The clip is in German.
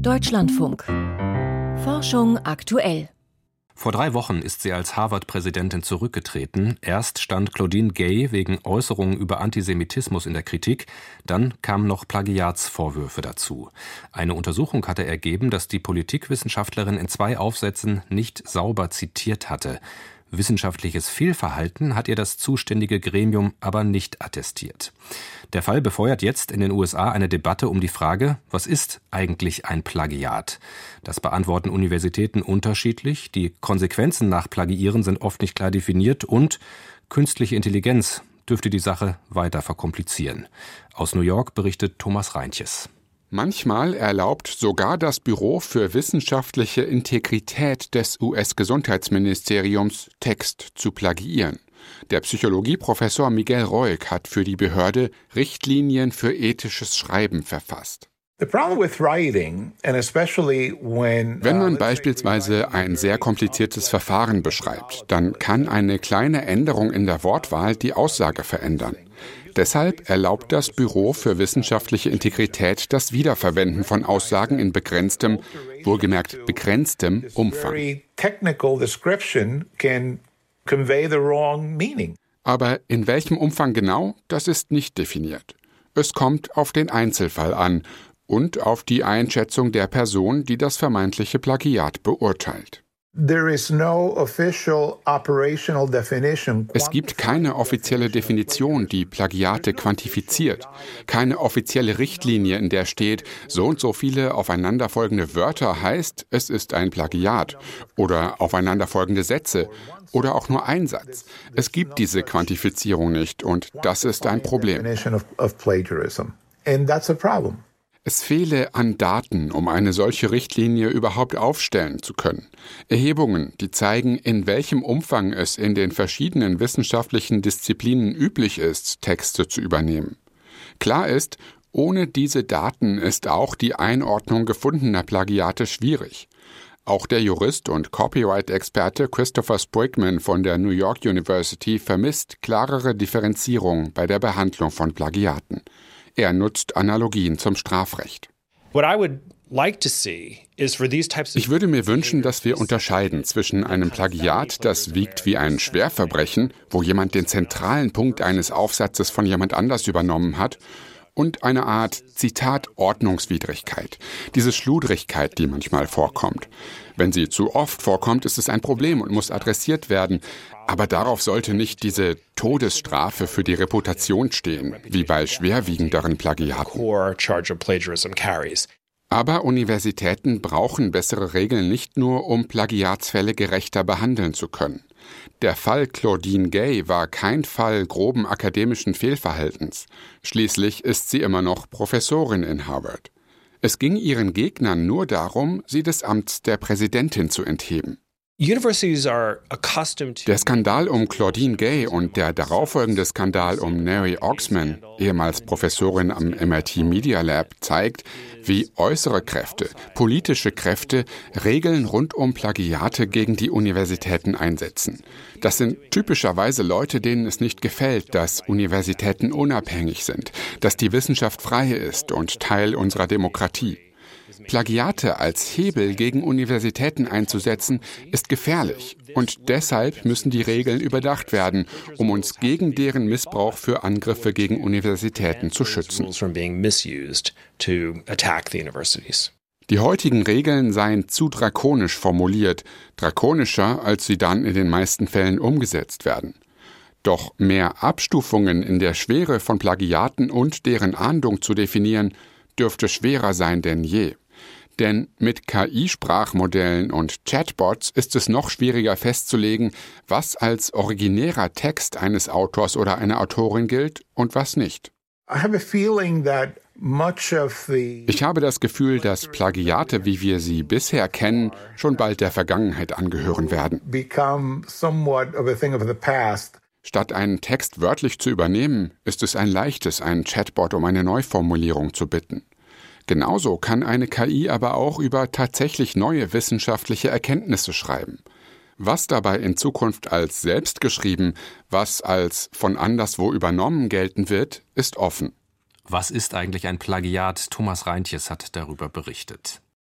Deutschlandfunk. Forschung aktuell. Vor drei Wochen ist sie als Harvard-Präsidentin zurückgetreten. Erst stand Claudine Gay wegen Äußerungen über Antisemitismus in der Kritik, dann kamen noch Plagiatsvorwürfe dazu. Eine Untersuchung hatte ergeben, dass die Politikwissenschaftlerin in zwei Aufsätzen nicht sauber zitiert hatte. Wissenschaftliches Fehlverhalten hat ihr das zuständige Gremium aber nicht attestiert. Der Fall befeuert jetzt in den USA eine Debatte um die Frage, was ist eigentlich ein Plagiat? Das beantworten Universitäten unterschiedlich, die Konsequenzen nach Plagiieren sind oft nicht klar definiert und künstliche Intelligenz dürfte die Sache weiter verkomplizieren. Aus New York berichtet Thomas Reintjes. Manchmal erlaubt sogar das Büro für wissenschaftliche Integrität des US-Gesundheitsministeriums Text zu plagiieren. Der Psychologieprofessor Miguel Roig hat für die Behörde Richtlinien für ethisches Schreiben verfasst. Wenn man beispielsweise ein sehr kompliziertes Verfahren beschreibt, dann kann eine kleine Änderung in der Wortwahl die Aussage verändern. Deshalb erlaubt das Büro für wissenschaftliche Integrität das Wiederverwenden von Aussagen in begrenztem, wohlgemerkt begrenztem Umfang. Aber in welchem Umfang genau, das ist nicht definiert. Es kommt auf den Einzelfall an und auf die Einschätzung der Person, die das vermeintliche Plagiat beurteilt. Es gibt keine offizielle Definition, die Plagiate quantifiziert, keine offizielle Richtlinie, in der steht, so und so viele aufeinanderfolgende Wörter heißt, es ist ein Plagiat. Oder aufeinanderfolgende Sätze. Oder auch nur ein Satz. Es gibt diese Quantifizierung nicht. Und das ist ein Problem. Es fehle an Daten, um eine solche Richtlinie überhaupt aufstellen zu können. Erhebungen, die zeigen, in welchem Umfang es in den verschiedenen wissenschaftlichen Disziplinen üblich ist, Texte zu übernehmen. Klar ist, ohne diese Daten ist auch die Einordnung gefundener Plagiate schwierig. Auch der Jurist und Copyright-Experte Christopher Sprigman von der New York University vermisst klarere Differenzierung bei der Behandlung von Plagiaten. Er nutzt Analogien zum Strafrecht. Ich würde mir wünschen, dass wir unterscheiden zwischen einem Plagiat, das wiegt wie ein Schwerverbrechen, wo jemand den zentralen Punkt eines Aufsatzes von jemand anders übernommen hat, und eine Art Zitat Ordnungswidrigkeit, diese Schludrigkeit, die manchmal vorkommt. Wenn sie zu oft vorkommt, ist es ein Problem und muss adressiert werden. Aber darauf sollte nicht diese Todesstrafe für die Reputation stehen, wie bei schwerwiegenderen Plagiaten. Aber Universitäten brauchen bessere Regeln nicht nur, um Plagiatsfälle gerechter behandeln zu können. Der Fall Claudine Gay war kein Fall groben akademischen Fehlverhaltens. Schließlich ist sie immer noch Professorin in Harvard. Es ging ihren Gegnern nur darum, sie des Amts der Präsidentin zu entheben. Der Skandal um Claudine Gay und der darauffolgende Skandal um Mary Oxman, ehemals Professorin am MIT Media Lab, zeigt, wie äußere Kräfte, politische Kräfte Regeln rund um Plagiate gegen die Universitäten einsetzen. Das sind typischerweise Leute, denen es nicht gefällt, dass Universitäten unabhängig sind, dass die Wissenschaft frei ist und Teil unserer Demokratie. Plagiate als Hebel gegen Universitäten einzusetzen, ist gefährlich. Und deshalb müssen die Regeln überdacht werden, um uns gegen deren Missbrauch für Angriffe gegen Universitäten zu schützen. Die heutigen Regeln seien zu drakonisch formuliert, drakonischer, als sie dann in den meisten Fällen umgesetzt werden. Doch mehr Abstufungen in der Schwere von Plagiaten und deren Ahndung zu definieren, dürfte schwerer sein denn je. Denn mit KI-Sprachmodellen und Chatbots ist es noch schwieriger festzulegen, was als originärer Text eines Autors oder einer Autorin gilt und was nicht. Ich habe das Gefühl, dass Plagiate, wie wir sie bisher kennen, schon bald der Vergangenheit angehören werden. Statt einen Text wörtlich zu übernehmen, ist es ein leichtes, einen Chatbot um eine Neuformulierung zu bitten. Genauso kann eine KI aber auch über tatsächlich neue wissenschaftliche Erkenntnisse schreiben. Was dabei in Zukunft als selbstgeschrieben, was als von anderswo übernommen gelten wird, ist offen. Was ist eigentlich ein Plagiat? Thomas Reintjes hat darüber berichtet.